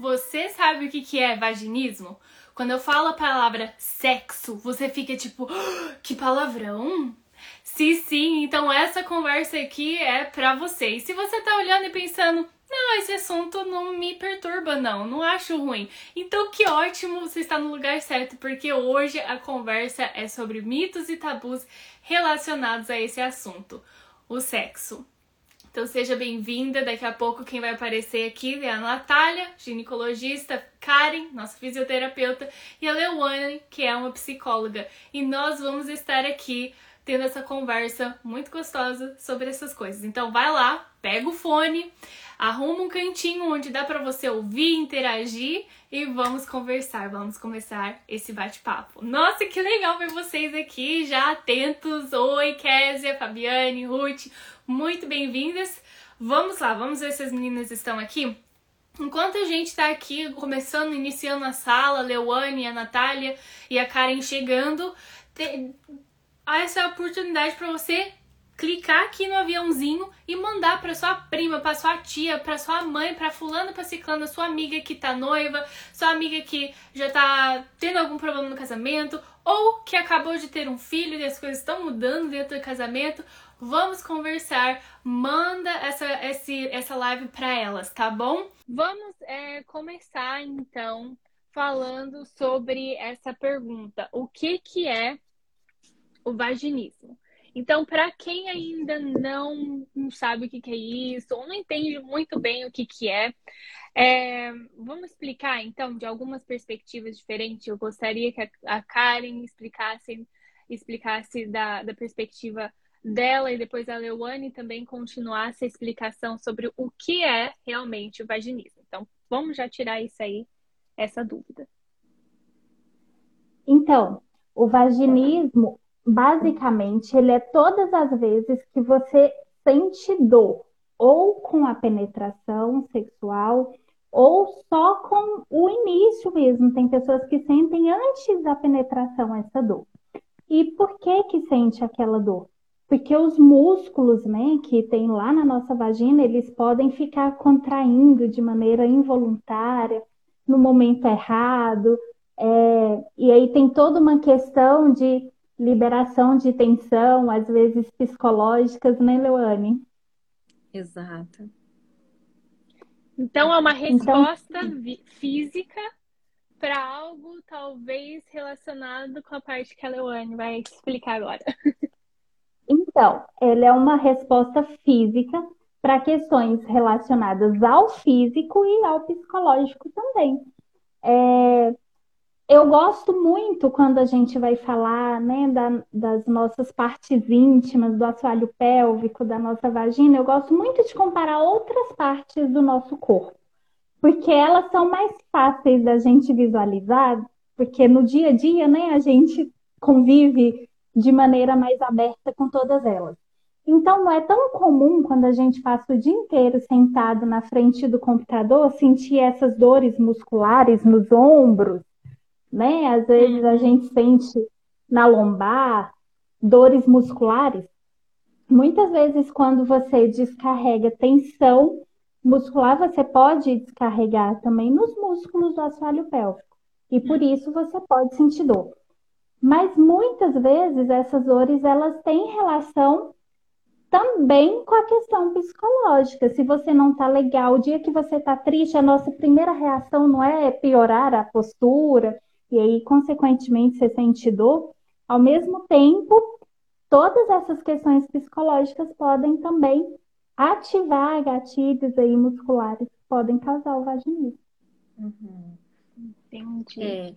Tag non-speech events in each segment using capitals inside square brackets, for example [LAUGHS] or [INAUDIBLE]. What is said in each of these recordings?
Você sabe o que, que é vaginismo? Quando eu falo a palavra sexo, você fica tipo, oh, que palavrão? Se sim, então essa conversa aqui é pra você. E se você tá olhando e pensando, não, esse assunto não me perturba, não, não acho ruim. Então, que ótimo você está no lugar certo, porque hoje a conversa é sobre mitos e tabus relacionados a esse assunto, o sexo. Então seja bem-vinda. Daqui a pouco quem vai aparecer aqui é a Natália, ginecologista, Karen, nossa fisioterapeuta, e a Leone, que é uma psicóloga. E nós vamos estar aqui tendo essa conversa muito gostosa sobre essas coisas. Então vai lá, pega o fone, arruma um cantinho onde dá para você ouvir, interagir e vamos conversar, vamos começar esse bate-papo. Nossa, que legal ver vocês aqui já atentos. Oi, Késia, Fabiane, Ruth, muito bem-vindas. Vamos lá, vamos ver se as meninas estão aqui. Enquanto a gente tá aqui começando, iniciando a sala, a Leuane, a Natália e a Karen chegando, essa oportunidade para você clicar aqui no aviãozinho e mandar para sua prima, para sua tia, para sua mãe, para fulano, para ciclana, sua amiga que tá noiva, sua amiga que já tá tendo algum problema no casamento ou que acabou de ter um filho e as coisas estão mudando dentro do casamento. Vamos conversar. Manda essa, esse, essa live para elas, tá bom? Vamos é, começar então falando sobre essa pergunta: o que que é o vaginismo? Então, para quem ainda não, sabe o que, que, é isso, ou não entende muito bem o que, que é, é, vamos explicar então de algumas perspectivas diferentes. Eu gostaria que a Karen explicasse, explicasse da, da perspectiva dela e depois a Leuane também continuasse a explicação sobre o que é realmente o vaginismo. Então, vamos já tirar isso aí, essa dúvida. Então, o vaginismo basicamente, ele é todas as vezes que você sente dor, ou com a penetração sexual, ou só com o início mesmo. Tem pessoas que sentem antes da penetração essa dor. E por que que sente aquela dor? Porque os músculos, né, que tem lá na nossa vagina, eles podem ficar contraindo de maneira involuntária, no momento errado, é, e aí tem toda uma questão de liberação de tensão, às vezes psicológicas, né, Leoane? Exato. Então é uma então, resposta então... física para algo talvez relacionado com a parte que a Leoane vai explicar agora. [LAUGHS] Então, ele é uma resposta física para questões relacionadas ao físico e ao psicológico também. É, eu gosto muito quando a gente vai falar né, da, das nossas partes íntimas, do assoalho pélvico, da nossa vagina, eu gosto muito de comparar outras partes do nosso corpo, porque elas são mais fáceis da gente visualizar, porque no dia a dia né, a gente convive de maneira mais aberta com todas elas. Então, não é tão comum quando a gente passa o dia inteiro sentado na frente do computador sentir essas dores musculares nos ombros, né? Às vezes a gente sente na lombar dores musculares. Muitas vezes, quando você descarrega tensão muscular, você pode descarregar também nos músculos do assoalho pélvico. E por isso você pode sentir dor. Mas muitas vezes essas dores elas têm relação também com a questão psicológica. Se você não está legal, o dia que você está triste, a nossa primeira reação não é piorar a postura, e aí, consequentemente, você sente dor, ao mesmo tempo, todas essas questões psicológicas podem também ativar gatilhos aí musculares que podem causar o vaginismo. Uhum. Entendi. É.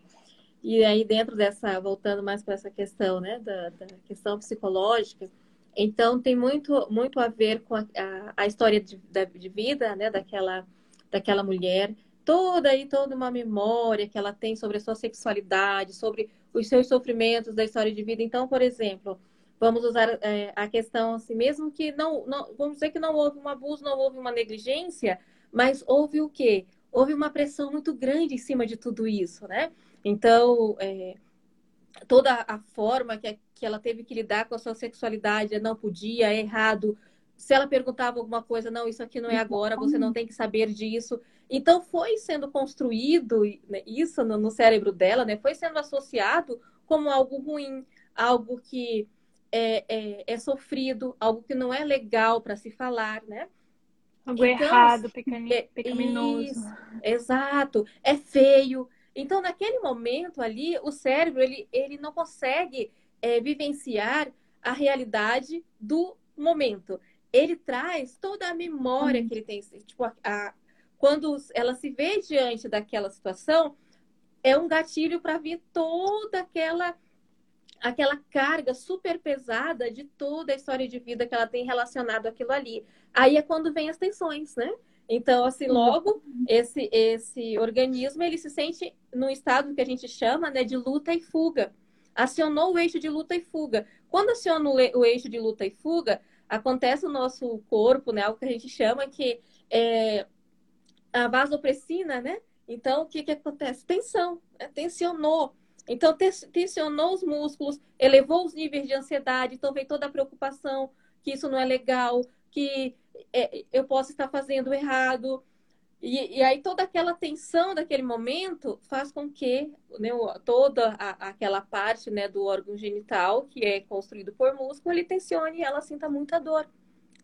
E aí, dentro dessa, voltando mais para essa questão, né, da, da, questão psicológica, então tem muito, muito a ver com a, a, a história de, da, de vida, né, daquela, daquela mulher, toda aí toda uma memória que ela tem sobre a sua sexualidade, sobre os seus sofrimentos da história de vida. Então, por exemplo, vamos usar é, a questão assim, mesmo que não, não, vamos dizer que não houve um abuso, não houve uma negligência, mas houve o quê? Houve uma pressão muito grande em cima de tudo isso, né? Então, é, toda a forma que, que ela teve que lidar com a sua sexualidade, não podia, é errado, Se ela perguntava alguma coisa, não, isso aqui não é agora, você não tem que saber disso. Então foi sendo construído né, isso no, no cérebro dela, né? Foi sendo associado como algo ruim, algo que é, é, é sofrido, algo que não é legal para se falar, né? Algo então, errado, é, pecaminoso. Isso, exato, é feio. Então, naquele momento ali, o cérebro ele, ele não consegue é, vivenciar a realidade do momento. Ele traz toda a memória hum. que ele tem. Tipo, a, a, quando ela se vê diante daquela situação, é um gatilho para vir toda aquela aquela carga super pesada de toda a história de vida que ela tem relacionado aquilo ali. Aí é quando vem as tensões, né? Então, assim, logo esse esse organismo ele se sente num estado que a gente chama, né, de luta e fuga. Acionou o eixo de luta e fuga. Quando aciona o eixo de luta e fuga, acontece no nosso corpo, né, algo que a gente chama que é a vasopressina, né? Então, o que que acontece? Tensão, né? tensionou. Então, tensionou os músculos, elevou os níveis de ansiedade, então vem toda a preocupação que isso não é legal, que é, eu posso estar fazendo errado. E, e, aí toda aquela tensão daquele momento faz com que né, toda a, aquela parte né, do órgão genital, que é construído por músculo, ele tensione e ela sinta muita dor.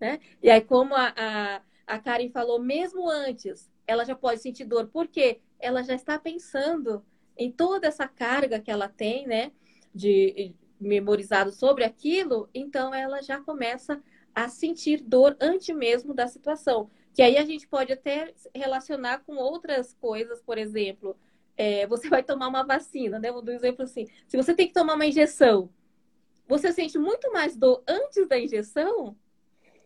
Né? E aí, como a, a, a Karen falou, mesmo antes, ela já pode sentir dor. Por quê? Ela já está pensando em toda essa carga que ela tem, né, de memorizado sobre aquilo, então ela já começa a sentir dor antes mesmo da situação. Que aí a gente pode até relacionar com outras coisas, por exemplo, é, você vai tomar uma vacina, né? Vou dar um exemplo assim. Se você tem que tomar uma injeção, você sente muito mais dor antes da injeção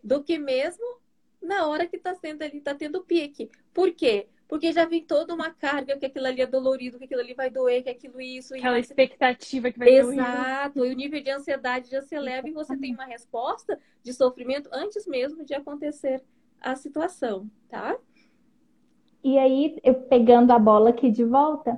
do que mesmo na hora que está sendo ali, está tendo pique. Por quê? Porque já vem toda uma carga que aquilo ali é dolorido, que aquilo ali vai doer, que aquilo isso. Aquela expectativa que vai Exato. doer. Exato. E o nível de ansiedade já se eleva e você tem uma resposta de sofrimento antes mesmo de acontecer a situação, tá? E aí, eu pegando a bola aqui de volta,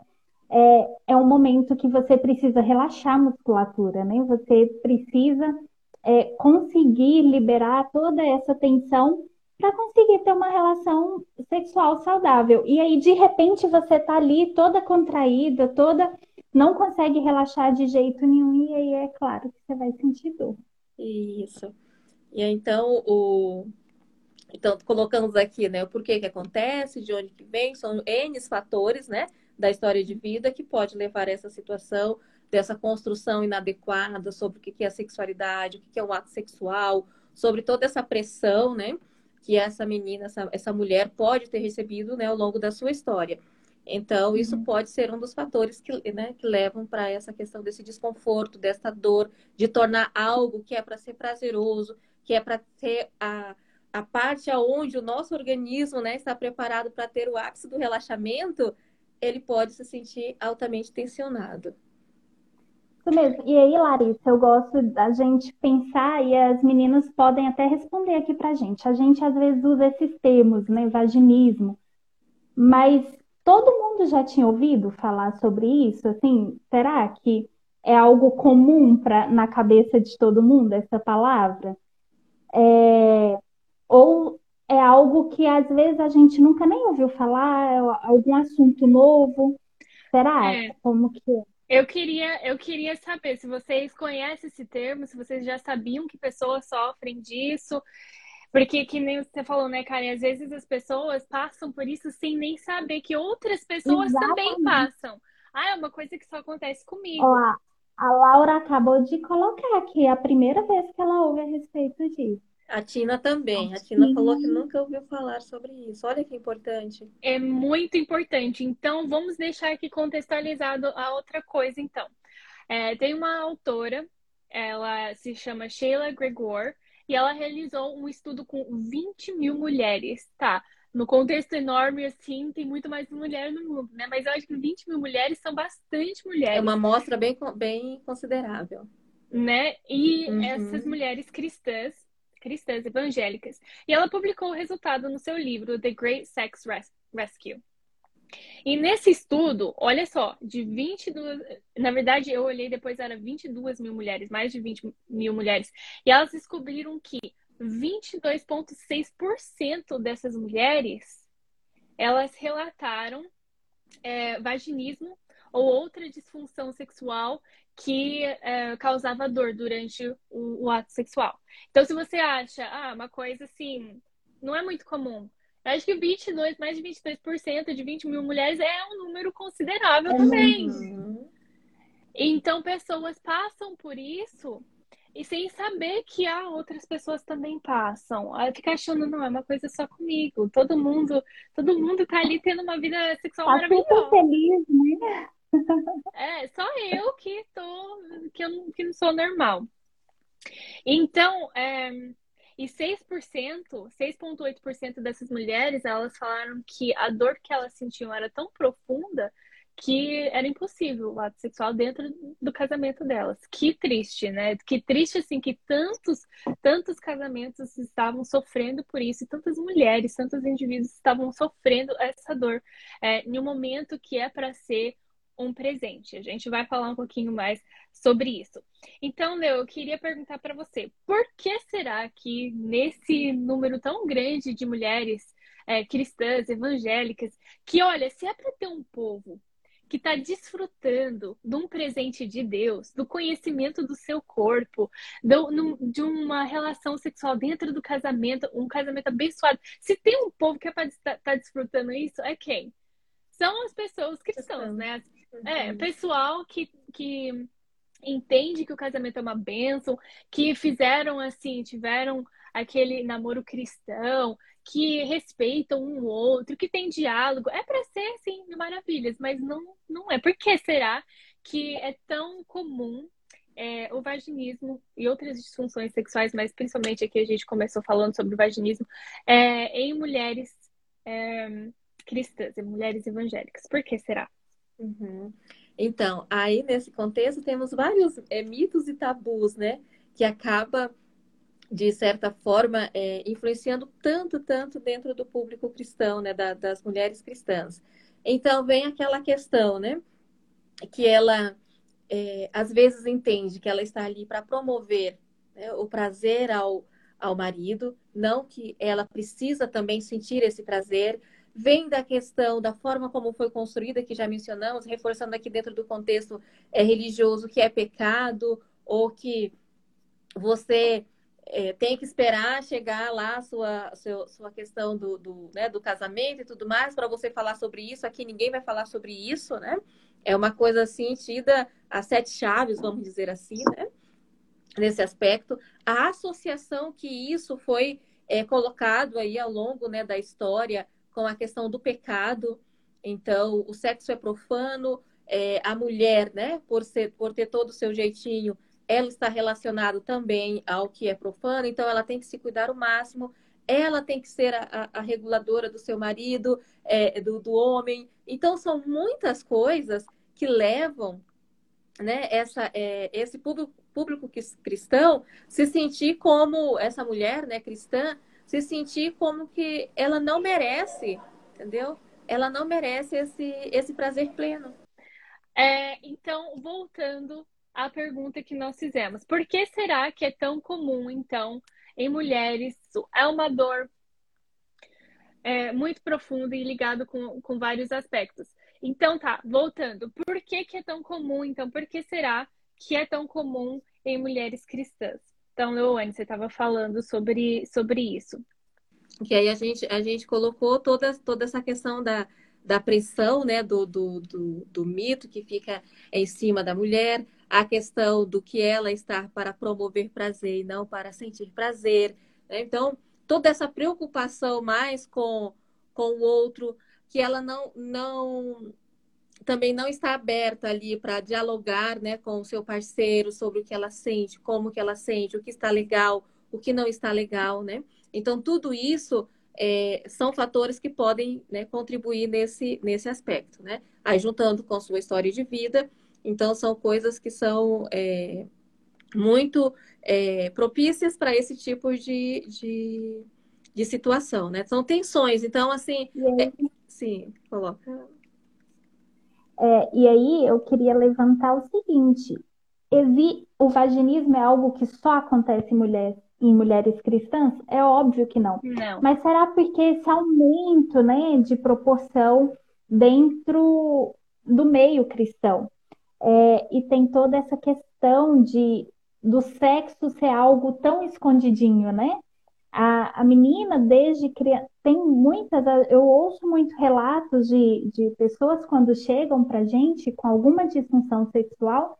é, é um momento que você precisa relaxar a musculatura, né? Você precisa é, conseguir liberar toda essa tensão para conseguir ter uma relação sexual saudável. E aí, de repente, você tá ali toda contraída, toda. não consegue relaxar de jeito nenhum, e aí é claro que você vai sentir dor. Isso. E aí, então, o. Então, colocamos aqui, né, o porquê que acontece, de onde que vem, são N fatores, né, da história de vida que pode levar a essa situação, dessa construção inadequada sobre o que é a sexualidade, o que é o ato sexual, sobre toda essa pressão, né, que essa menina, essa, essa mulher pode ter recebido né, ao longo da sua história. Então, isso uhum. pode ser um dos fatores que, né, que levam para essa questão desse desconforto, dessa dor, de tornar algo que é para ser prazeroso, que é para ser a, a parte aonde o nosso organismo né, está preparado para ter o ápice do relaxamento, ele pode se sentir altamente tensionado. Isso mesmo. E aí, Larissa, eu gosto da gente pensar e as meninas podem até responder aqui pra gente. A gente às vezes usa esses termos, né? Vaginismo. Mas todo mundo já tinha ouvido falar sobre isso? Assim, será que é algo comum pra, na cabeça de todo mundo essa palavra? É, ou é algo que às vezes a gente nunca nem ouviu falar, é algum assunto novo? Será? É. Como que é? Eu queria, eu queria saber se vocês conhecem esse termo, se vocês já sabiam que pessoas sofrem disso. Porque, que nem você falou, né, Karen? Às vezes as pessoas passam por isso sem nem saber que outras pessoas Exatamente. também passam. Ah, é uma coisa que só acontece comigo. Ó, a Laura acabou de colocar aqui, é a primeira vez que ela ouve a respeito disso. A Tina também. A Tina falou que nunca ouviu falar sobre isso. Olha que importante. É muito importante. Então, vamos deixar aqui contextualizado a outra coisa, então. É, tem uma autora, ela se chama Sheila Gregor, e ela realizou um estudo com 20 mil mulheres, tá? No contexto enorme, assim, tem muito mais mulher no mundo, né? Mas eu acho que 20 mil mulheres são bastante mulheres. É uma amostra bem, bem considerável. Né? E uhum. essas mulheres cristãs cristãs evangélicas, e ela publicou o resultado no seu livro The Great Sex Rescue. E nesse estudo, olha só, de 22, na verdade eu olhei depois era 22 mil mulheres, mais de 20 mil mulheres, e elas descobriram que 22,6% dessas mulheres elas relataram é, vaginismo ou outra disfunção sexual que é, causava dor durante o, o, ato sexual. Então, se você acha, ah, uma coisa assim, não é muito comum. Eu acho que 22, mais de 22% de 20 mil mulheres é um número considerável é também. Então, pessoas passam por isso e sem saber que há outras pessoas também passam. Aí fica achando, não, é uma coisa só comigo. Todo mundo, todo mundo tá ali tendo uma vida sexual tá maravilhosa. feliz, né? É, só eu que tô, que eu que não sou normal. Então, é, e 6%, 6,8% dessas mulheres, elas falaram que a dor que elas sentiam era tão profunda que era impossível o ato sexual dentro do casamento delas. Que triste, né? Que triste, assim, que tantos, tantos casamentos estavam sofrendo por isso, e tantas mulheres, tantos indivíduos estavam sofrendo essa dor é, em um momento que é para ser um presente. A gente vai falar um pouquinho mais sobre isso. Então, Leo, eu queria perguntar para você, por que será que nesse número tão grande de mulheres é, cristãs, evangélicas, que olha, se é para ter um povo que está desfrutando de um presente de Deus, do conhecimento do seu corpo, de uma relação sexual dentro do casamento, um casamento abençoado. Se tem um povo que é para estar tá desfrutando isso, é quem? São as pessoas cristãs, né? É, pessoal que, que entende que o casamento é uma bênção, que fizeram assim, tiveram aquele namoro cristão, que respeitam um outro, que tem diálogo. É para ser, sim, maravilhas, mas não, não é. Por que será que é tão comum é, o vaginismo e outras disfunções sexuais, mas principalmente aqui a gente começou falando sobre o vaginismo, é, em mulheres é, cristãs, em mulheres evangélicas? Por que será? Uhum. Então, aí nesse contexto temos vários é, mitos e tabus, né? Que acaba de certa forma, é, influenciando tanto, tanto dentro do público cristão, né, da, das mulheres cristãs. Então, vem aquela questão, né, que ela, é, às vezes, entende que ela está ali para promover né, o prazer ao, ao marido, não que ela precisa também sentir esse prazer. Vem da questão da forma como foi construída, que já mencionamos, reforçando aqui dentro do contexto é, religioso, que é pecado, ou que você é, tem que esperar chegar lá a sua, seu, sua questão do, do, né, do casamento e tudo mais para você falar sobre isso. Aqui ninguém vai falar sobre isso, né? É uma coisa assim, tida a sete chaves, vamos dizer assim, né? Nesse aspecto. A associação que isso foi é, colocado aí ao longo né, da história com a questão do pecado. Então, o sexo é profano, é, a mulher, né, por, ser, por ter todo o seu jeitinho, ela está relacionada também ao que é profano, então ela tem que se cuidar o máximo, ela tem que ser a, a reguladora do seu marido, é, do, do homem. Então, são muitas coisas que levam né, essa, é, esse público, público cristão se sentir como essa mulher né, cristã, se sentir como que ela não merece, entendeu? Ela não merece esse, esse prazer pleno. É, então, voltando a pergunta que nós fizemos. Por que será que é tão comum, então, em mulheres? É uma dor é, muito profunda e ligado com, com vários aspectos. Então, tá, voltando. Por que, que é tão comum, então? Por que será que é tão comum em mulheres cristãs? Então, Leoane, você estava falando sobre, sobre isso. Que aí a gente, a gente colocou toda, toda essa questão da, da pressão, né, do, do, do, do mito que fica em cima da mulher, a questão do que ela está para promover prazer e não para sentir prazer. Né? Então, toda essa preocupação mais com, com o outro, que ela não, não também não está aberta ali para dialogar né, com o seu parceiro sobre o que ela sente, como que ela sente, o que está legal, o que não está legal, né? Então, tudo isso é, são fatores que podem né, contribuir nesse, nesse aspecto, né? Aí, juntando com sua história de vida, então, são coisas que são é, muito é, propícias para esse tipo de, de, de, situação, né? São tensões. Então, assim, é, sim, coloca. É, e aí, eu queria levantar o seguinte: o vaginismo é algo que só acontece em mulher, em mulheres cristãs? É óbvio que não. Não. Mas será porque esse aumento, né, de proporção dentro do meio cristão? É, e tem toda essa questão de do sexo ser algo tão escondidinho, né? A, a menina, desde criança, tem muitas, eu ouço muitos relatos de, de pessoas quando chegam pra gente com alguma disfunção sexual,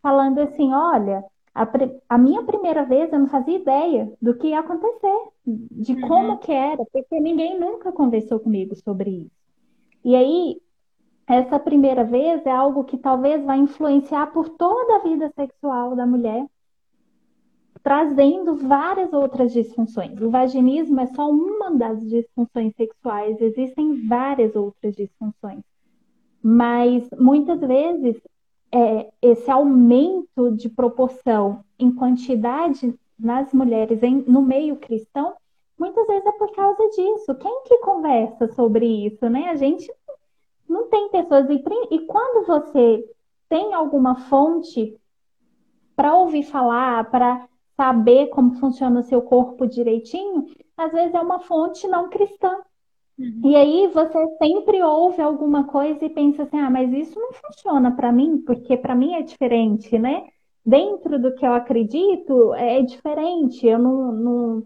falando assim: olha, a, a, minha primeira vez eu não fazia ideia do que ia acontecer, de uhum. como que era, porque ninguém nunca conversou comigo sobre isso. E aí, essa primeira vez é algo que talvez vai influenciar por toda a vida sexual da mulher, trazendo várias outras disfunções. O vaginismo é só uma das disfunções sexuais, existem várias outras disfunções. Mas muitas vezes é, esse aumento de proporção em quantidade nas mulheres em, no meio cristão, muitas vezes é por causa disso. Quem que conversa sobre isso, né? A gente não tem pessoas. E, e quando você tem alguma fonte para ouvir falar, para saber como funciona o seu corpo direitinho, às vezes é uma fonte não cristã. Uhum. E aí você sempre ouve alguma coisa e pensa assim, ah, mas isso não funciona para mim, porque para mim é diferente, né? Dentro do que eu acredito é diferente. Eu não, não,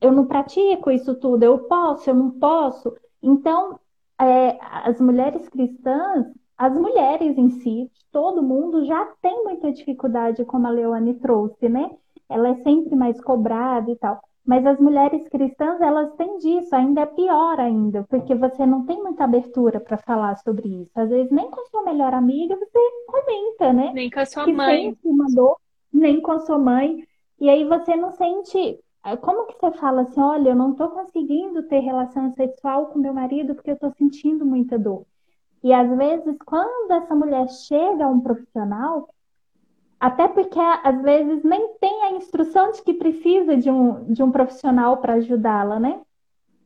eu não pratico isso tudo. Eu posso, eu não posso. Então, é, as mulheres cristãs, as mulheres em si, todo mundo já tem muita dificuldade, como a Leoane trouxe, né? Ela é sempre mais cobrada e tal. Mas as mulheres cristãs, elas têm disso, ainda é pior ainda, porque você não tem muita abertura para falar sobre isso. Às vezes, nem com sua melhor amiga você comenta, né? Nem com a sua que mãe. Dor, nem com a sua mãe. E aí você não sente. Eh, como que você fala assim, olha, eu não estou conseguindo ter relação sexual com meu marido porque eu estou sentindo muita dor. E às vezes, quando essa mulher chega a um profissional, até porque às vezes nem tem a instrução de que precisa de um, de um profissional para ajudá-la, né?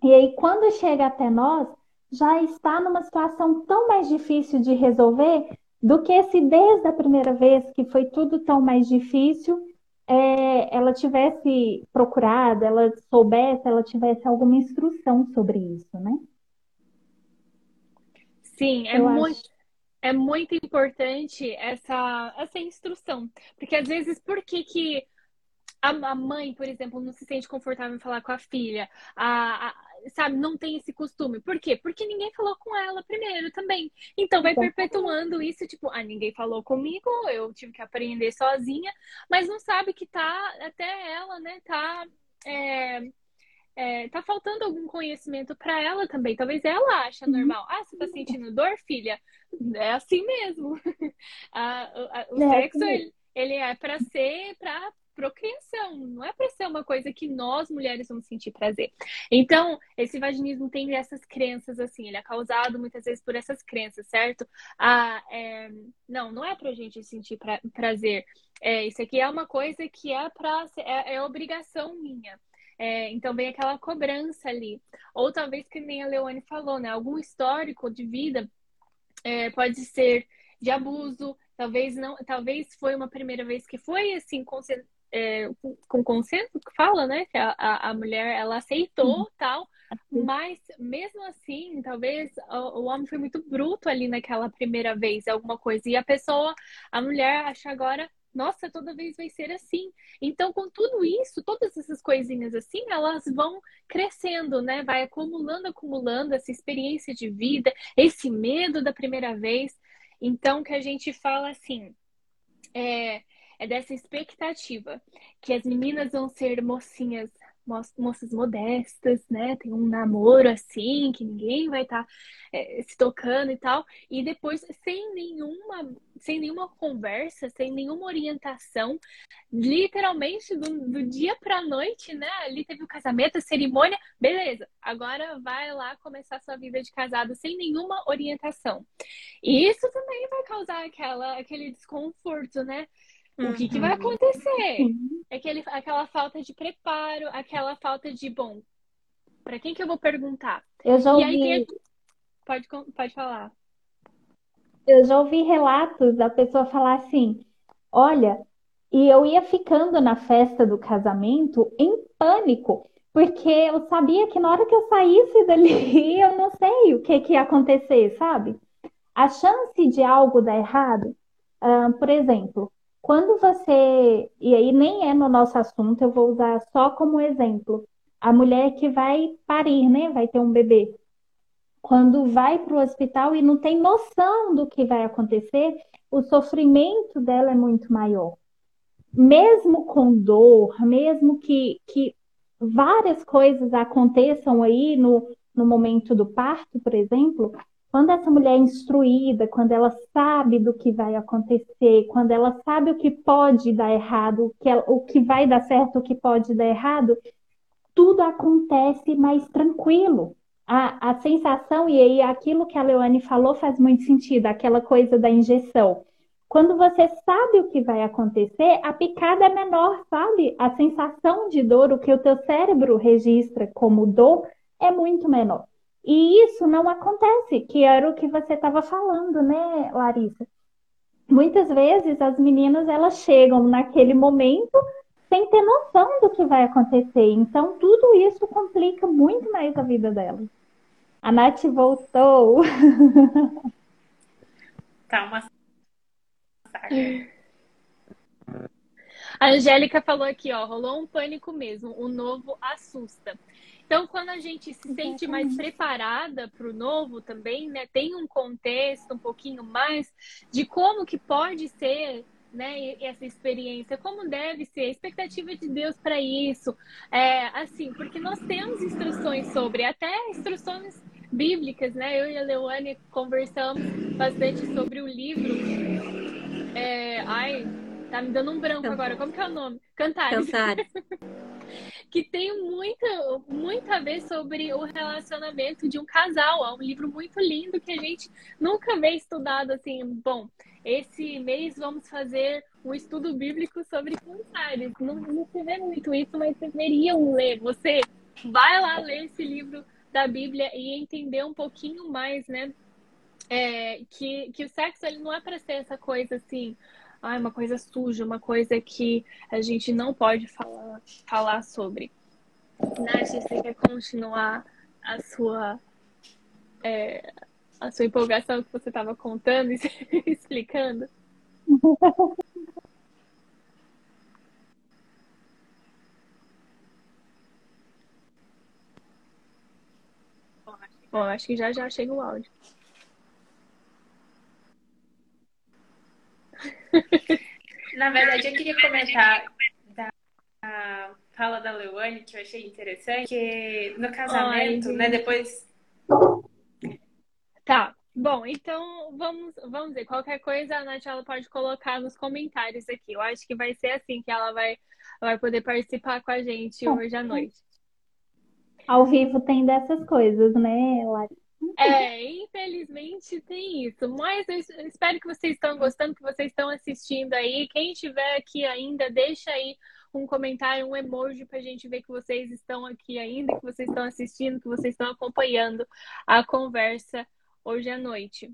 E aí, quando chega até nós, já está numa situação tão mais difícil de resolver do que se desde a primeira vez que foi tudo tão mais difícil, é, ela tivesse procurado, ela soubesse, ela tivesse alguma instrução sobre isso, né? Sim, é Eu muito. Acho é muito importante essa, essa instrução. Porque às vezes, por que, que a, mãe, por exemplo, não se sente confortável em falar com a filha? A, a, sabe, não tem esse costume. Por quê? Porque ninguém falou com ela primeiro também. Então vai perpetuando isso, tipo, ah, ninguém falou comigo, eu tive que aprender sozinha, mas não sabe que tá, até ela, né, tá. É, é, tá faltando algum conhecimento para ela também. Talvez ela ache uhum. normal. Ah, você tá sentindo dor, filha? É assim mesmo. [LAUGHS] a, a, o é, sexo, ele, ele é para ser para procriação, não é para ser uma coisa que nós mulheres vamos sentir prazer. Então, esse vaginismo tem essas crenças assim, ele é causado muitas vezes por essas crenças, certo? Ah, é, não, não é pra gente sentir pra, prazer. É, isso aqui é uma coisa que é para é, é obrigação minha. É, então vem aquela cobrança ali. Ou talvez, que nem a Leone falou, né? Algum histórico de vida é, pode ser de abuso, talvez não, talvez foi uma primeira vez que foi assim com, é, com consenso que fala, né? Que a, a, a mulher ela aceitou uhum. tal, mas mesmo assim, talvez o, o, homem foi muito bruto ali naquela primeira vez, alguma coisa, e a pessoa, a mulher acha agora nossa, toda vez vai ser assim. Então, com tudo isso, todas essas coisinhas assim, elas vão crescendo, né? Vai acumulando, acumulando essa experiência de vida, esse medo da primeira vez. Então, que a gente fala assim, é, é dessa expectativa que as meninas vão ser mocinhas moças modestas, né? Tem um namoro assim, que ninguém vai estar tá, é, se tocando e tal. E depois, sem nenhuma, sem nenhuma conversa, sem nenhuma orientação, literalmente do, do dia pra noite, né? Ali teve o casamento, a cerimônia, beleza. Agora vai lá começar sua vida de casado sem nenhuma orientação. E isso também vai causar aquela, aquele desconforto, né? O que, que vai uhum. acontecer? É aquele, aquela falta de preparo, aquela falta de, bom, para quem que eu vou perguntar? Eu já ouvi... E aí, pode, pode falar. Eu já ouvi relatos da pessoa falar assim, olha, E eu ia ficando na festa do casamento em pânico, porque eu sabia que na hora que eu saísse dali, [LAUGHS] eu não sei o que, que ia acontecer, sabe? A chance de algo dar errado, uh, por exemplo, quando você. E aí nem é no nosso assunto, eu vou usar só como exemplo. A mulher que vai parir, né? Vai ter um bebê. Quando vai para o hospital e não tem noção do que vai acontecer, o sofrimento dela é muito maior. Mesmo com dor, mesmo que, que várias coisas aconteçam aí no, no momento do parto, por exemplo, quando essa mulher é instruída, quando ela sabe do que vai acontecer, quando ela sabe o que pode dar errado, o que, ela, o que vai dar certo, o que pode dar errado, tudo acontece mais tranquilo. A, a sensação, e aí aquilo que a Leone falou faz muito sentido, aquela coisa da injeção. Quando você sabe o que vai acontecer, a picada é menor, sabe? A sensação de dor, o que o teu cérebro registra como dor, é muito menor. E isso não acontece, que era o que você estava falando, né, Larissa? Muitas vezes as meninas elas chegam naquele momento sem ter noção do que vai acontecer. Então tudo isso complica muito mais a vida delas. A Nath voltou. [LAUGHS] Tá uma a Angélica falou aqui, ó, rolou um pânico mesmo, o novo assusta. Então, quando a gente se sente mais preparada para o novo também, né, tem um contexto um pouquinho mais de como que pode ser né, essa experiência, como deve ser, a expectativa de Deus para isso. É, assim, porque nós temos instruções sobre, até instruções bíblicas, né? Eu e a Leone conversamos bastante sobre o livro. É, ai, tá me dando um branco agora. Como que é o nome? Cantares. Cantares. [LAUGHS] que tem muito, muito a ver sobre o relacionamento de um casal. É um livro muito lindo que a gente nunca vê estudado assim. Bom, esse mês vamos fazer um estudo bíblico sobre cantares. Não, não se vê muito isso, mas deveriam ler. Você vai lá ler esse livro da Bíblia e entender um pouquinho mais, né? É, que, que o sexo ele não é para ser essa coisa assim, ah, uma coisa suja, uma coisa que a gente não pode falar, falar sobre. Nath, você quer continuar a sua, é, a sua empolgação que você estava contando e [LAUGHS] explicando? [LAUGHS] Bom, acho que já já chega o áudio. Na verdade, eu queria comentar da fala da Leuane, que eu achei interessante, que no casamento, Ai, né, depois... Tá, bom, então vamos, vamos ver, qualquer coisa a Nath ela pode colocar nos comentários aqui. Eu acho que vai ser assim que ela vai, vai poder participar com a gente hoje à noite. Ao vivo tem dessas coisas, né, Larissa? É, infelizmente tem isso. Mas eu espero que vocês estão gostando, que vocês estão assistindo aí. Quem estiver aqui ainda, deixa aí um comentário, um emoji para a gente ver que vocês estão aqui ainda, que vocês estão assistindo, que vocês estão acompanhando a conversa hoje à noite.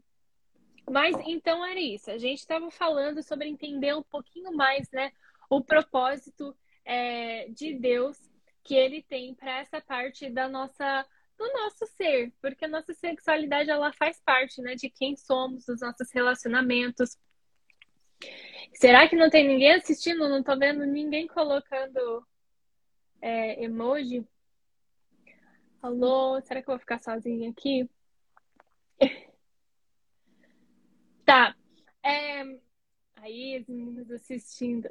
Mas então era isso. A gente estava falando sobre entender um pouquinho mais, né, o propósito é, de Deus que Ele tem para essa parte da nossa do nosso ser, porque a nossa sexualidade ela faz parte, né, de quem somos, dos nossos relacionamentos. Será que não tem ninguém assistindo? Não tô vendo ninguém colocando é, emoji. Alô, será que eu vou ficar sozinha aqui? [LAUGHS] tá. É... Aí, as meninas assistindo.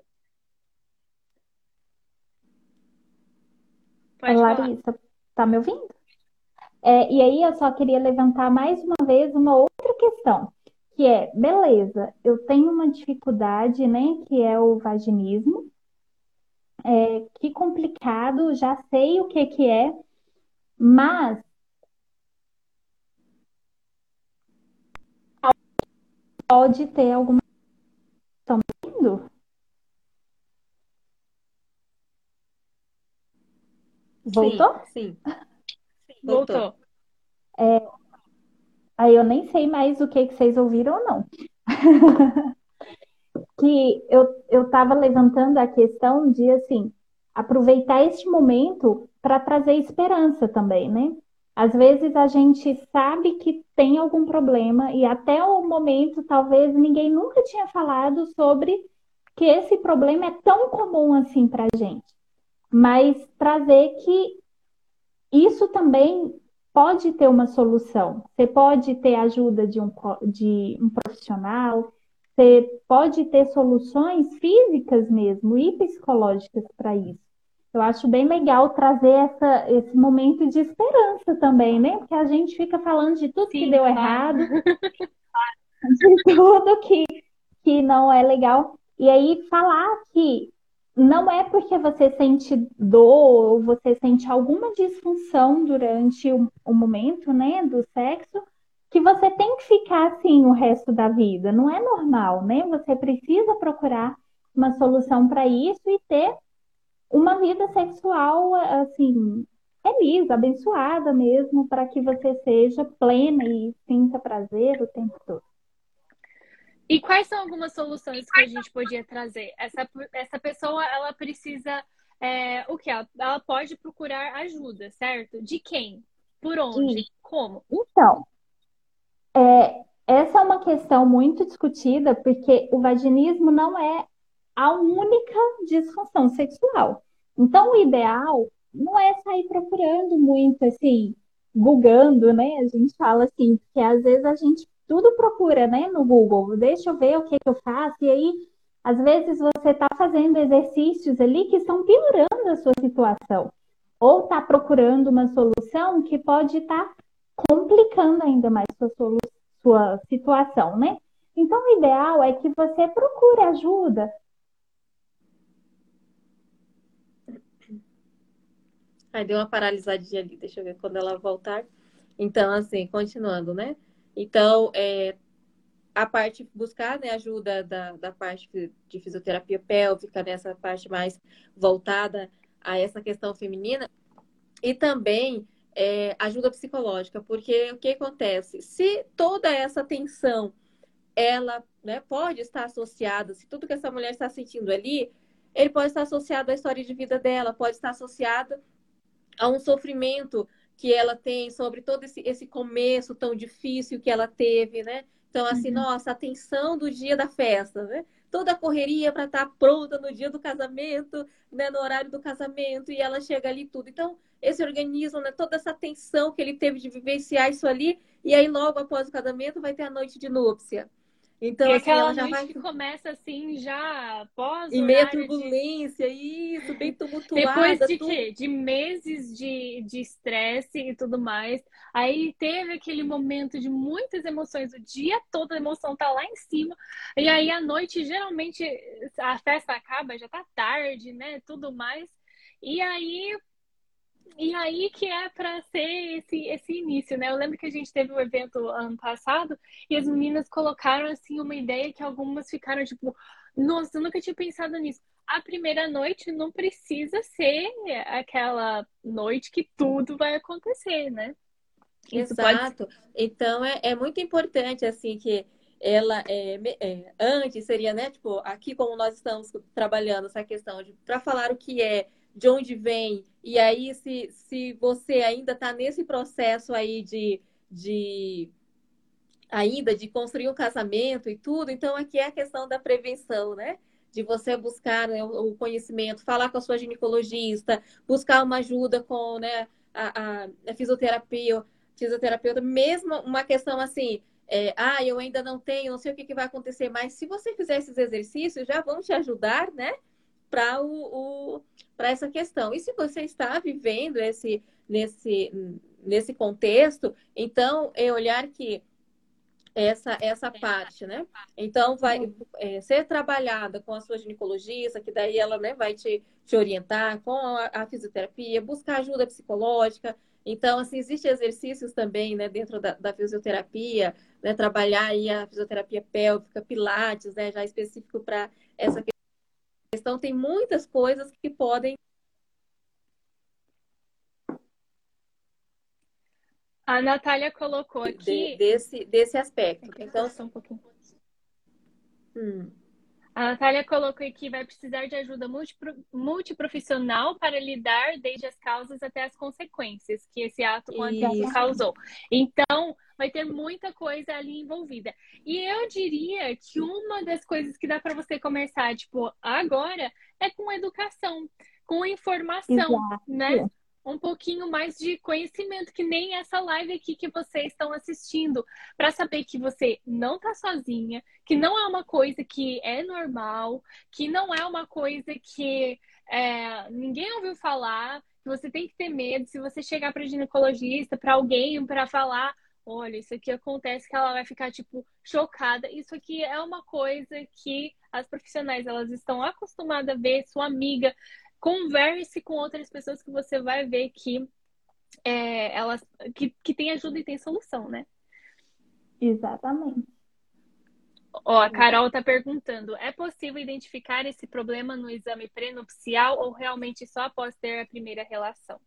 Pode Larissa, tá me ouvindo? É, e aí eu só queria levantar mais uma vez uma outra questão, que é, beleza, eu tenho uma dificuldade, né, que é o vaginismo. É, que complicado, já sei o que que é, mas pode ter alguma estão vendo? Voltou? Sim. sim. Voltou. É, aí eu nem sei mais o que, que vocês ouviram ou não. [LAUGHS] que eu estava levantando a questão de, assim, aproveitar este momento para trazer esperança também, né? Às vezes a gente sabe que tem algum problema e até o momento talvez ninguém nunca tinha falado sobre que esse problema é tão comum assim para a gente. Mas trazer que isso também pode ter uma solução. Você pode ter ajuda de um, de um profissional, você pode ter soluções físicas mesmo e psicológicas para isso. Eu acho bem legal trazer essa, esse momento de esperança também, né? Porque a gente fica falando de tudo Sim, que deu claro. errado, [LAUGHS] de tudo que, que não é legal. E aí falar que não é porque você sente dor ou você sente alguma disfunção durante o, o momento, né, do sexo, que você tem que ficar assim o resto da vida. Não é normal, né? Você precisa procurar uma solução para isso e ter uma vida sexual, assim, feliz, abençoada mesmo, para que você seja plena e sinta prazer o tempo todo. E quais são algumas soluções que a gente podia trazer? Essa, essa pessoa, ela precisa, é, o que? Ela, ela pode procurar ajuda, certo? De quem? Por onde? Sim. Como? Então, é, essa é uma questão muito discutida, porque o vaginismo não é a única disfunção sexual. Então, o ideal não é sair procurando muito, assim, googando, né? A gente fala assim, que às vezes a gente tudo procura, né, no Google. Deixa eu ver o que, que eu faço. E aí, às vezes, você está fazendo exercícios ali que estão piorando a sua situação. Ou está procurando uma solução que pode estar tá complicando ainda mais sua, sua situação, né? Então, o ideal é que você procure ajuda Aí deu uma paralisadinha ali, deixa eu ver quando ela voltar. Então, assim, continuando, né? Então, é, a parte, buscar né, ajuda da, da parte de fisioterapia pélvica, nessa parte mais voltada a essa questão feminina. E também é, ajuda psicológica, porque o que acontece? Se toda essa tensão, ela né, pode estar associada, se tudo que essa mulher está sentindo ali, ele pode estar associado à história de vida dela, pode estar associado a um sofrimento que ela tem sobre todo esse, esse começo tão difícil que ela teve, né? Então, assim, uhum. nossa, a tensão do dia da festa, né? Toda a correria para estar tá pronta no dia do casamento, né? no horário do casamento, e ela chega ali tudo. Então, esse organismo, né? toda essa tensão que ele teve de vivenciar isso ali, e aí logo após o casamento vai ter a noite de núpcia. Então, assim, aquela ela já vai... que começa assim, já pós Em meia turbulência, de... isso, bem tumultuada. Depois de tudo... quê? De meses de estresse e tudo mais. Aí teve aquele momento de muitas emoções, o dia todo a emoção tá lá em cima. E aí à noite, geralmente, a festa acaba, já tá tarde, né? Tudo mais. E aí e aí que é para ser esse, esse início, né? Eu lembro que a gente teve um evento ano passado e as meninas colocaram assim uma ideia que algumas ficaram tipo, nossa, eu nunca tinha pensado nisso. A primeira noite não precisa ser aquela noite que tudo vai acontecer, né? Exato. Pode... Então é, é muito importante assim que ela é, é, antes seria, né, tipo, aqui como nós estamos trabalhando essa questão de para falar o que é de onde vem. E aí, se, se você ainda está nesse processo aí de, de ainda de construir um casamento e tudo, então aqui é a questão da prevenção, né? De você buscar né, o conhecimento, falar com a sua ginecologista, buscar uma ajuda com né, a, a, a fisioterapia, fisioterapeuta, mesmo uma questão assim, é, ah, eu ainda não tenho, não sei o que, que vai acontecer, mas se você fizer esses exercícios, já vão te ajudar, né? Para o, o essa questão. E se você está vivendo esse nesse nesse contexto, então é olhar que essa essa parte, né? Então vai é, ser trabalhada com a sua ginecologista, que daí ela né, vai te, te orientar com a, a fisioterapia, buscar ajuda psicológica. Então, assim, existem exercícios também, né, dentro da, da fisioterapia, né, trabalhar aí a fisioterapia pélvica, pilates, né, já específico para essa questão então, tem muitas coisas que podem. A Natália colocou aqui. De, desse, desse aspecto. Então, só um pouquinho. Hum. A Natália colocou que vai precisar de ajuda multiprofissional para lidar desde as causas até as consequências que esse ato causou. Então, vai ter muita coisa ali envolvida. E eu diria que uma das coisas que dá para você começar, tipo, agora, é com educação, com informação, Exato. né? um pouquinho mais de conhecimento, que nem essa live aqui que vocês estão assistindo, para saber que você não está sozinha, que não é uma coisa que é normal, que não é uma coisa que é, ninguém ouviu falar, que você tem que ter medo. Se você chegar para ginecologista, para alguém, para falar, olha, isso aqui acontece, que ela vai ficar tipo chocada. Isso aqui é uma coisa que as profissionais elas estão acostumadas a ver, sua amiga converse com outras pessoas que você vai ver que é, elas que, que tem ajuda e tem solução, né? Exatamente. Ó, a Carol tá perguntando: é possível identificar esse problema no exame prenupcial ou realmente só após ter a primeira relação?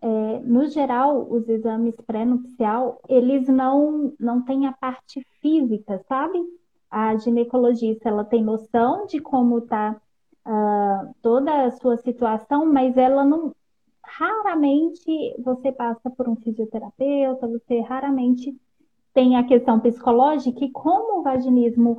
É, no geral, os exames pré-nupcial, eles não, não têm a parte física, sabe? A ginecologista, ela tem noção de como tá uh, toda a sua situação, mas ela não. Raramente você passa por um fisioterapeuta, você raramente tem a questão psicológica, e como o vaginismo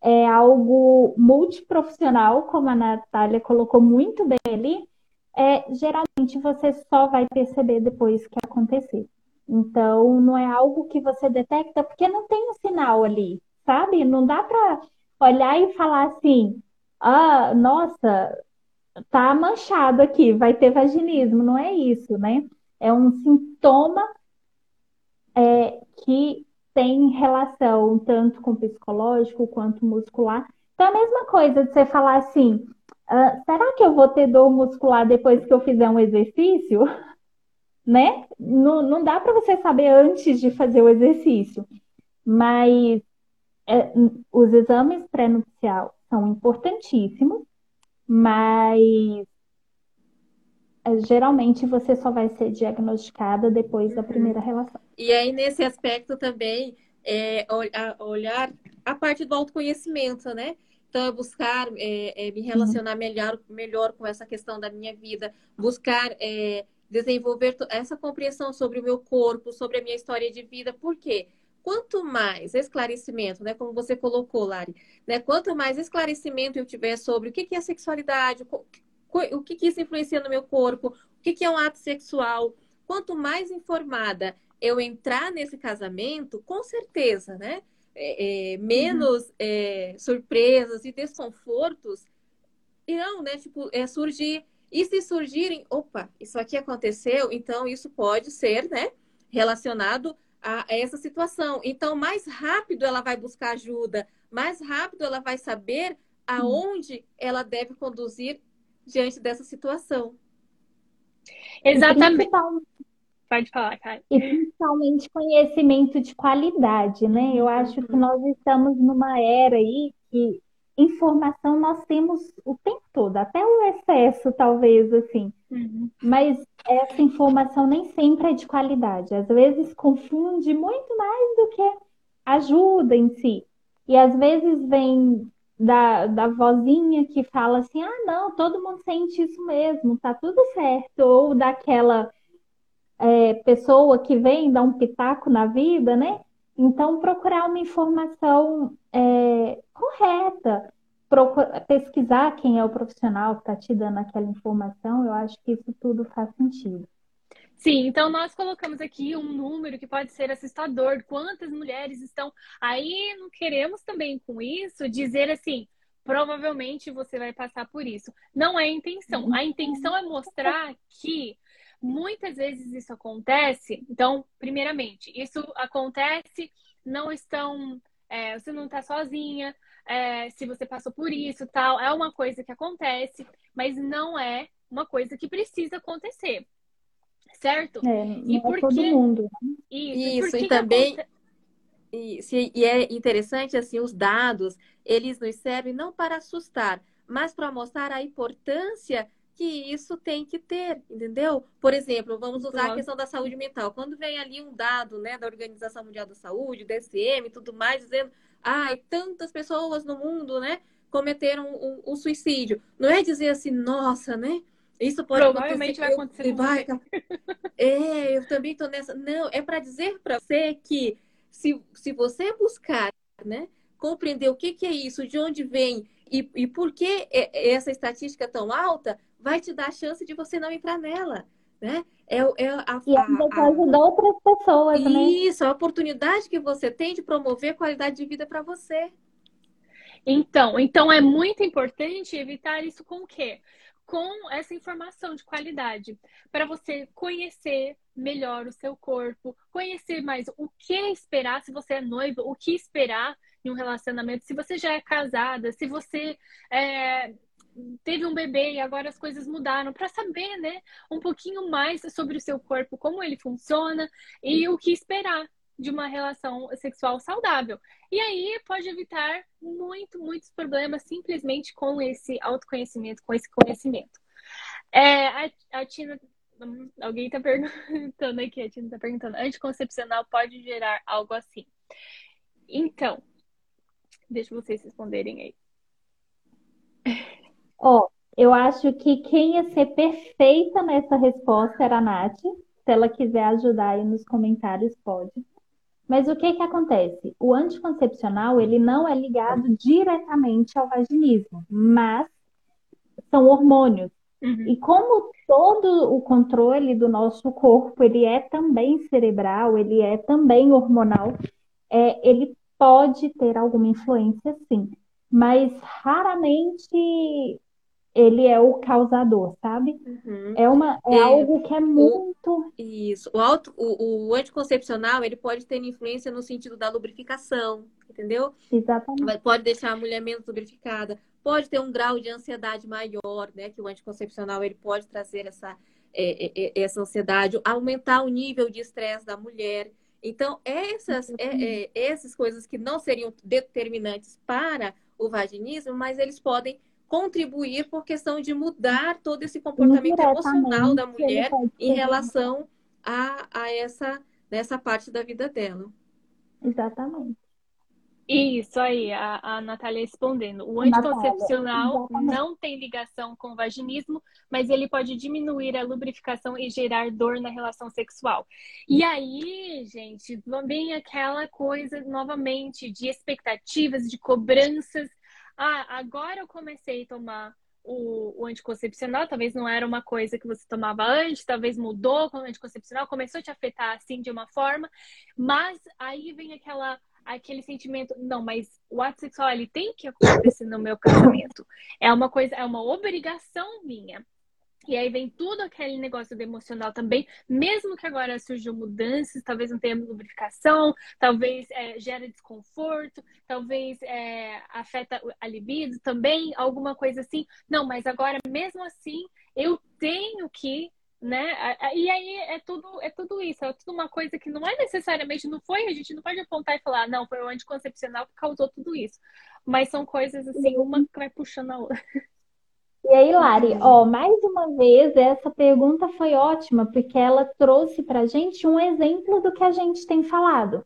é algo multiprofissional, como a Natália colocou muito bem ali, é, geralmente você só vai perceber depois que acontecer. Então, não é algo que você detecta porque não tem um sinal ali, sabe? Não dá para olhar e falar assim, ah, nossa, tá manchado aqui, vai ter vaginismo. Não é isso, né? É um sintoma é, que tem relação tanto com psicológico quanto muscular. Então, é a mesma coisa de você falar assim: ah, será que eu vou ter dor muscular depois que eu fizer um exercício? [LAUGHS] Né? Não, não dá para você saber antes de fazer o exercício. Mas é, os exames pré-nupcial são importantíssimos, mas é, geralmente você só vai ser diagnosticada depois da uhum. primeira relação. E aí, nesse aspecto também, é, olhar a parte do autoconhecimento, né? Então, é buscar é, é, me relacionar melhor, melhor com essa questão da minha vida, buscar é, desenvolver essa compreensão sobre o meu corpo, sobre a minha história de vida. Por quê? quanto mais esclarecimento, né, como você colocou, Lari, né, quanto mais esclarecimento eu tiver sobre o que, que é sexualidade, o que, que isso influencia no meu corpo, o que, que é um ato sexual, quanto mais informada eu entrar nesse casamento, com certeza, né, é, é, menos uhum. é, surpresas e desconfortos irão, né, tipo, é, surgir. E se surgirem, opa, isso aqui aconteceu, então isso pode ser, né, relacionado a, essa situação. Então, mais rápido ela vai buscar ajuda, mais rápido ela vai saber aonde ela deve conduzir diante dessa situação. Exatamente. Pode falar, cara. E principalmente conhecimento de qualidade, né? Eu acho que nós estamos numa era aí que informação nós temos o tempo todo, até o excesso, talvez, assim. Uhum. Mas essa informação nem sempre é de qualidade. Às vezes confunde muito mais do que ajuda em si. E às vezes vem da, da vozinha que fala assim: ah, não, todo mundo sente isso mesmo, tá tudo certo. Ou daquela é, pessoa que vem dar um pitaco na vida, né? Então, procurar uma informação é, correta, pesquisar quem é o profissional que está te dando aquela informação, eu acho que isso tudo faz sentido. Sim, então nós colocamos aqui um número que pode ser assustador. Quantas mulheres estão aí? Não queremos também com isso dizer assim, provavelmente você vai passar por isso. Não é a intenção. A intenção é mostrar que muitas vezes isso acontece. Então, primeiramente, isso acontece, não estão é, você não está sozinha, é, se você passou por isso tal, é uma coisa que acontece, mas não é uma coisa que precisa acontecer. Certo? É, e é por é todo mundo. Né? Isso, isso e, e também. E, e é interessante, assim, os dados, eles nos servem não para assustar, mas para mostrar a importância que isso tem que ter, entendeu? Por exemplo, vamos usar a questão da saúde mental. Quando vem ali um dado, né, da Organização Mundial da Saúde, DSM e tudo mais, dizendo, ai, ah, tantas pessoas no mundo, né, cometeram o, o, suicídio. Não é dizer assim, nossa, né? Isso pode Provavelmente acontecer. vai acontecer. Vai, é, eu também tô nessa. Não, é para dizer para você que se, se você buscar, né, compreender o que, que é isso, de onde vem e, e por que essa estatística é tão alta, vai te dar a chance de você não entrar nela. Né? É, é a, e ainda a, ajudar outras pessoas, isso, né? Isso, a oportunidade que você tem de promover qualidade de vida para você. Então, então é muito importante evitar isso com o quê? Com essa informação de qualidade, para você conhecer melhor o seu corpo, conhecer mais o que esperar se você é noiva, o que esperar em um relacionamento, se você já é casada, se você é, teve um bebê e agora as coisas mudaram, para saber, né, um pouquinho mais sobre o seu corpo, como ele funciona e o que esperar de uma relação sexual saudável. E aí pode evitar muito, muitos problemas simplesmente com esse autoconhecimento, com esse conhecimento. É, a, a Tina, alguém está perguntando aqui, a Tina está perguntando, anticoncepcional pode gerar algo assim? Então, deixa vocês responderem aí. Ó, eu acho que quem ia ser perfeita nessa resposta era a Nath. Se ela quiser ajudar aí nos comentários, pode. Mas o que que acontece? O anticoncepcional, ele não é ligado diretamente ao vaginismo, mas são hormônios. Uhum. E como todo o controle do nosso corpo, ele é também cerebral, ele é também hormonal, é, ele pode ter alguma influência, sim. Mas raramente ele é o causador, sabe? Uhum. É, uma, é, é, algo que é muito. Isso. O, auto, o, o, anticoncepcional ele pode ter influência no sentido da lubrificação, entendeu? Exatamente. Pode deixar a mulher menos lubrificada, pode ter um grau de ansiedade maior, né? Que o anticoncepcional ele pode trazer essa, é, é, é essa ansiedade, aumentar o nível de estresse da mulher. Então, essas, é, é, essas coisas que não seriam determinantes para o vaginismo, mas eles podem contribuir por questão de mudar todo esse comportamento emocional da mulher em relação a, a essa, nessa parte da vida dela. Exatamente. Isso aí, a, a Natália respondendo. O anticoncepcional não tem ligação com o vaginismo, mas ele pode diminuir a lubrificação e gerar dor na relação sexual. E aí, gente, vem aquela coisa novamente de expectativas, de cobranças ah, agora eu comecei a tomar o, o, anticoncepcional, talvez não era uma coisa que você tomava antes, talvez mudou com o anticoncepcional, começou a te afetar assim de uma forma, mas aí vem aquela aquele sentimento, não, mas o ato sexual ele tem que acontecer no meu casamento. É uma coisa, é uma obrigação minha. E aí vem tudo aquele negócio do emocional também, mesmo que agora surjam mudanças, talvez não tenha lubrificação, talvez é, gera desconforto, talvez é, afeta a libido também, alguma coisa assim. Não, mas agora mesmo assim eu tenho que, né? E aí é tudo, é tudo isso, é tudo uma coisa que não é necessariamente, não foi, a gente não pode apontar e falar, não, foi o anticoncepcional que causou tudo isso. Mas são coisas assim, uma que vai puxando a outra. [LAUGHS] E aí, Lari, ó, mais uma vez, essa pergunta foi ótima, porque ela trouxe para a gente um exemplo do que a gente tem falado.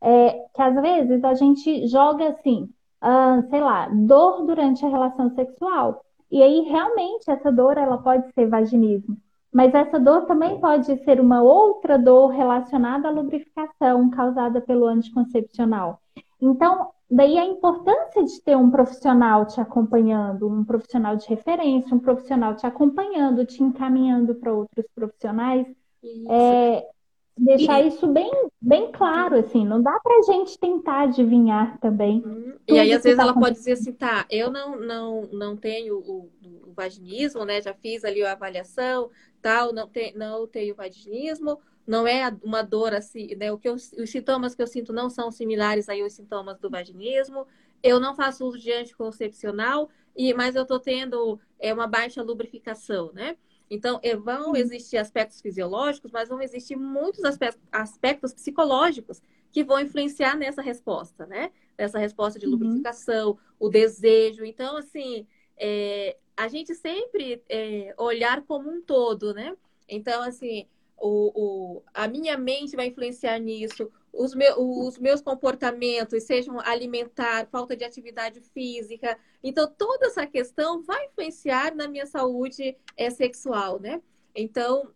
É, que às vezes a gente joga assim, ah, sei lá, dor durante a relação sexual. E aí, realmente, essa dor ela pode ser vaginismo. Mas essa dor também pode ser uma outra dor relacionada à lubrificação causada pelo anticoncepcional. Então, Daí a importância de ter um profissional te acompanhando, um profissional de referência, um profissional te acompanhando, te encaminhando para outros profissionais. Isso. É, deixar e... isso bem, bem claro, assim, não dá para a gente tentar adivinhar também. Hum. E aí, às vezes, tá ela pode dizer assim, tá, eu não, não, não tenho o, o, vaginismo, né? Já fiz ali a avaliação, tal, não, te, não tenho vaginismo, não é uma dor assim, né? O que eu, os sintomas que eu sinto não são similares aí aos sintomas do vaginismo. Eu não faço uso de anticoncepcional, e, mas eu estou tendo é, uma baixa lubrificação, né? Então, é, vão uhum. existir aspectos fisiológicos, mas vão existir muitos aspectos, aspectos psicológicos que vão influenciar nessa resposta, né? Nessa resposta de uhum. lubrificação, o desejo. Então, assim, é, a gente sempre é, olhar como um todo, né? Então, assim, o, o, a minha mente vai influenciar nisso, os, me, os meus comportamentos, sejam alimentar, falta de atividade física. Então, toda essa questão vai influenciar na minha saúde é, sexual, né? Então,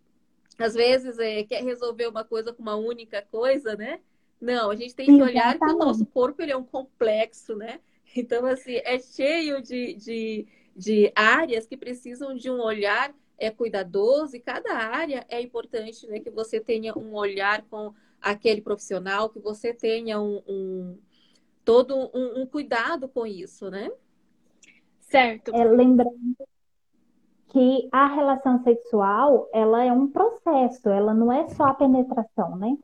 às vezes, é, quer resolver uma coisa com uma única coisa, né? Não, a gente tem que olhar que o nosso corpo ele é um complexo, né? Então, assim, é cheio de, de, de áreas que precisam de um olhar é cuidadoso e cada área é importante, né? Que você tenha um olhar com aquele profissional, que você tenha um, um todo um, um, cuidado com isso, né? Certo. É, lembrando que a relação sexual, ela é um processo, ela não é só a penetração, né?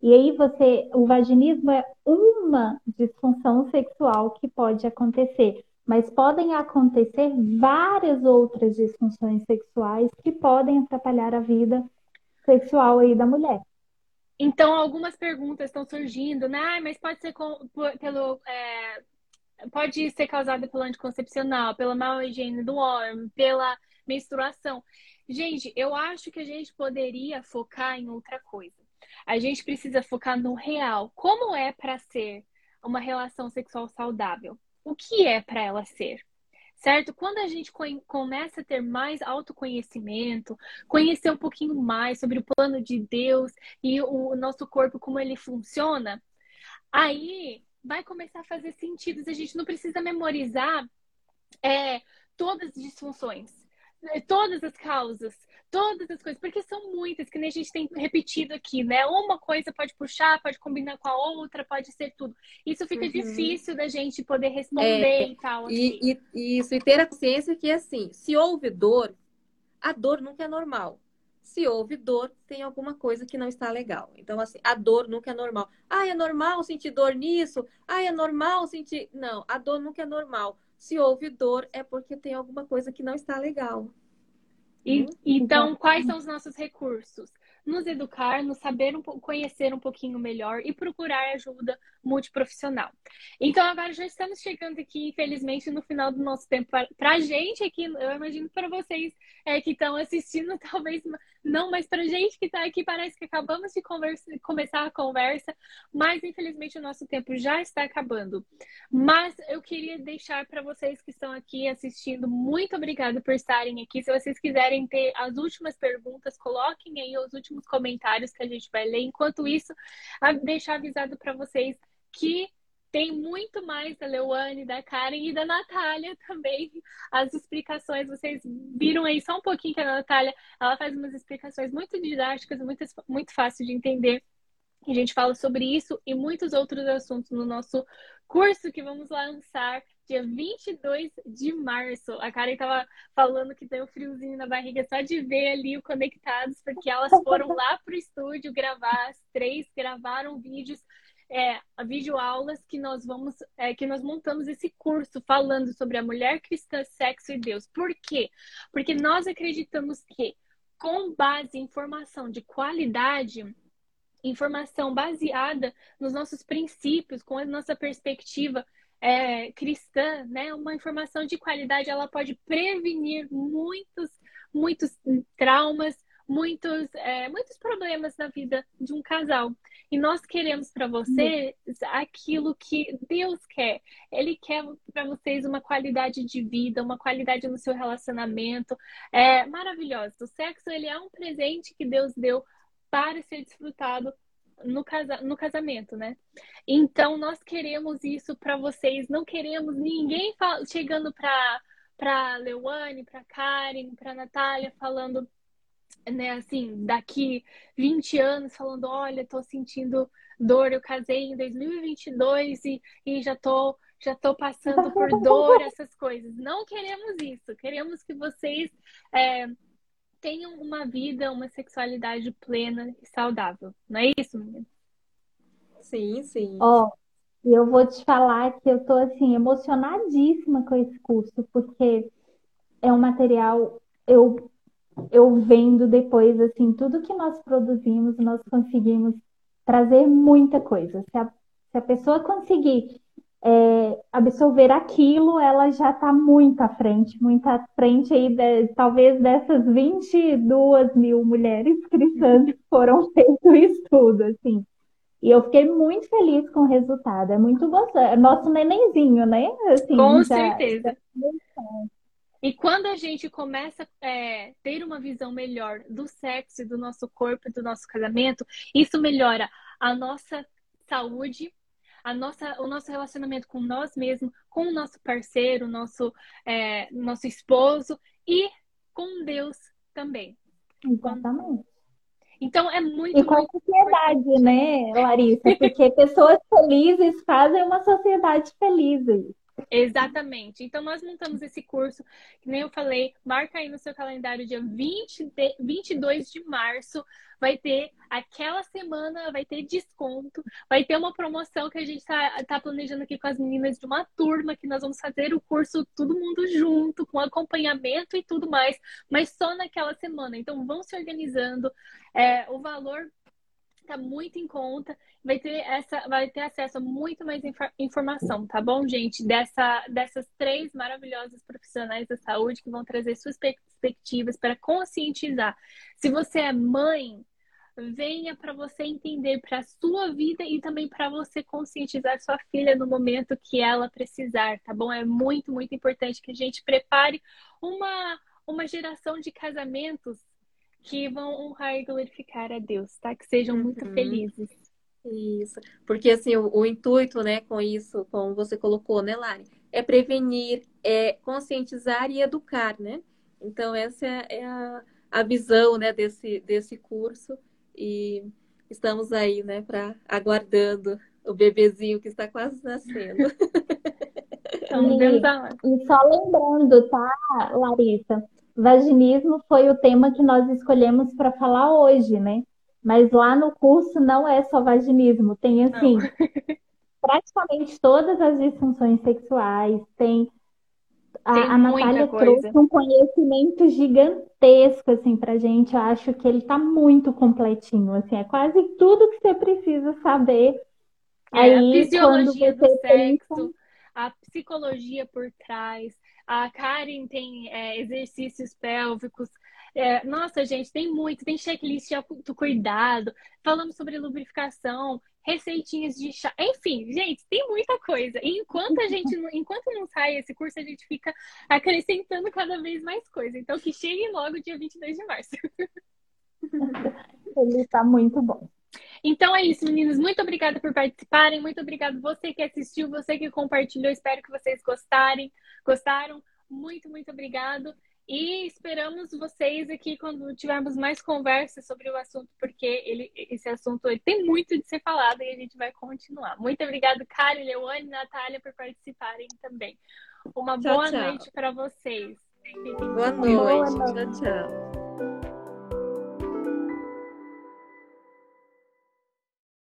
E aí você, o vaginismo é uma disfunção sexual que pode acontecer, mas podem acontecer várias outras disfunções sexuais que podem atrapalhar a vida sexual aí da mulher. Então, algumas perguntas estão surgindo, né? Mas pode ser com, pelo. É, pode ser causada pelo anticoncepcional, pela má higiene do homem, pela menstruação. Gente, eu acho que a gente poderia focar em outra coisa. A gente precisa focar no real. Como é para ser uma relação sexual saudável? O que é para ela ser? Certo? Quando a gente começa a ter mais autoconhecimento, conhecer um pouquinho mais sobre o plano de Deus e o nosso corpo, como ele funciona, aí vai começar a fazer sentido. A gente não precisa memorizar é, todas as disfunções é, todas as causas, todas as coisas, porque são muitas, que nem a gente tem repetido aqui, né? Uma coisa pode puxar, pode combinar com a outra, pode ser tudo. Isso fica uhum. difícil da gente poder responder é, e tal. Assim. E, e, isso, e ter a consciência que, assim, se houve dor, a dor nunca é normal. Se houve dor, tem alguma coisa que não está legal. Então, assim, a dor nunca é normal. Ah, é normal sentir dor nisso? Ah, é normal sentir. Não, a dor nunca é normal. Se houve dor, é porque tem alguma coisa que não está legal. E, então, quais são os nossos recursos? Nos educar, nos saber um, conhecer um pouquinho melhor e procurar ajuda multiprofissional. Então, agora já estamos chegando aqui, infelizmente, no final do nosso tempo. Para a gente aqui, eu imagino para vocês é, que estão assistindo, [LAUGHS] talvez não, mas para gente que está aqui, parece que acabamos de conversa, começar a conversa, mas infelizmente o nosso tempo já está acabando. Mas eu queria deixar para vocês que estão aqui assistindo, muito obrigada por estarem aqui. Se vocês quiserem ter as últimas perguntas, coloquem aí os últimos comentários que a gente vai ler. Enquanto isso, deixar avisado para vocês que tem muito mais da Leuane, da Karen e da Natália também. As explicações, vocês viram aí só um pouquinho que a Natália, ela faz umas explicações muito didáticas, muito, muito fácil de entender. A gente fala sobre isso e muitos outros assuntos no nosso curso que vamos lançar dia 22 de março. A Karen estava falando que tem um friozinho na barriga só de ver ali o Conectados, porque elas foram lá para o estúdio gravar, as três gravaram vídeos é, videoaulas que nós vamos, é, que nós montamos esse curso falando sobre a mulher cristã, sexo e Deus. Por quê? Porque nós acreditamos que com base em informação de qualidade, informação baseada nos nossos princípios, com a nossa perspectiva é, cristã, né? Uma informação de qualidade, ela pode prevenir muitos, muitos traumas, muitos, é, muitos problemas na vida de um casal. E nós queremos para vocês aquilo que Deus quer. Ele quer para vocês uma qualidade de vida, uma qualidade no seu relacionamento. É maravilhoso. O sexo ele é um presente que Deus deu para ser desfrutado no, casa, no casamento, né? Então nós queremos isso para vocês. Não queremos ninguém chegando para para Leuane, para Karen, para Natália falando né, assim, daqui 20 anos falando, olha, tô sentindo dor, eu casei em 2022 e, e já tô já tô passando por dor, [LAUGHS] essas coisas. Não queremos isso. Queremos que vocês é, tenham uma vida, uma sexualidade plena e saudável. Não é isso, menina? Sim, sim. Ó, oh, eu vou te falar que eu tô assim emocionadíssima com esse curso, porque é um material eu eu vendo depois, assim, tudo que nós produzimos, nós conseguimos trazer muita coisa. Se a, se a pessoa conseguir é, absorver aquilo, ela já está muito à frente, muito à frente aí, de, talvez dessas 22 mil mulheres [LAUGHS] cristãs que foram feitos o estudo, assim. E eu fiquei muito feliz com o resultado. É muito gostoso. É nosso nenenzinho, né? Assim, com já, certeza. Já... E quando a gente começa a é, ter uma visão melhor do sexo, do nosso corpo, do nosso casamento, isso melhora a nossa saúde, a nossa, o nosso relacionamento com nós mesmos, com o nosso parceiro, nosso, é, nosso esposo e com Deus também. Exatamente. Então é muito. E com a sociedade, né, Larissa? Porque pessoas felizes fazem uma sociedade feliz. Exatamente. Então, nós montamos esse curso, que nem eu falei, marca aí no seu calendário, dia 20 de, 22 de março, vai ter aquela semana, vai ter desconto, vai ter uma promoção que a gente está tá planejando aqui com as meninas de uma turma, que nós vamos fazer o curso todo mundo junto, com acompanhamento e tudo mais, mas só naquela semana. Então, vão se organizando. É, o valor está muito em conta, vai ter essa, vai ter acesso a muito mais informação, tá bom, gente? Dessa, dessas três maravilhosas profissionais da saúde que vão trazer suas perspectivas para conscientizar. Se você é mãe, venha para você entender para a sua vida e também para você conscientizar sua filha no momento que ela precisar, tá bom? É muito, muito importante que a gente prepare uma, uma geração de casamentos que vão honrar e glorificar a Deus, tá? Que sejam muito uhum. felizes. Isso, porque assim, o, o, intuito, né, com isso, como você colocou, né, Lari, é prevenir, é conscientizar e educar, né? Então, essa é a, a visão, né, desse, desse curso e estamos aí, né, para aguardando o bebezinho que está quase nascendo. E, e só lembrando, tá, Larissa? Vaginismo foi o tema que nós escolhemos para falar hoje, né? Mas lá no curso não é só vaginismo, tem assim, praticamente todas as disfunções sexuais, tem a, a Natália trouxe um conhecimento gigantesco assim pra gente. Eu acho que ele tá muito completinho, assim, é quase tudo que você precisa saber. É, Aí, a fisiologia do sexo, pensa... a psicologia por trás, a Karen tem é, exercícios pélvicos. É, nossa, gente, tem muito, tem checklist de autocuidado, falamos sobre lubrificação, receitinhas de chá, enfim, gente, tem muita coisa. E enquanto a gente, enquanto não sai esse curso, a gente fica acrescentando cada vez mais coisa. Então, que chegue logo dia 22 de março. Ele está muito bom. Então é isso, meninos. Muito obrigada por participarem. Muito obrigado você que assistiu, você que compartilhou. Espero que vocês gostarem. Gostaram? Muito, muito obrigado. E esperamos vocês aqui quando tivermos mais conversas sobre o assunto, porque ele, esse assunto ele tem muito de ser falado e a gente vai continuar. Muito obrigado, Karen, Leone e Natália, por participarem também. Uma tchau, boa tchau. noite para vocês. Boa noite. Boa noite. Tchau, tchau.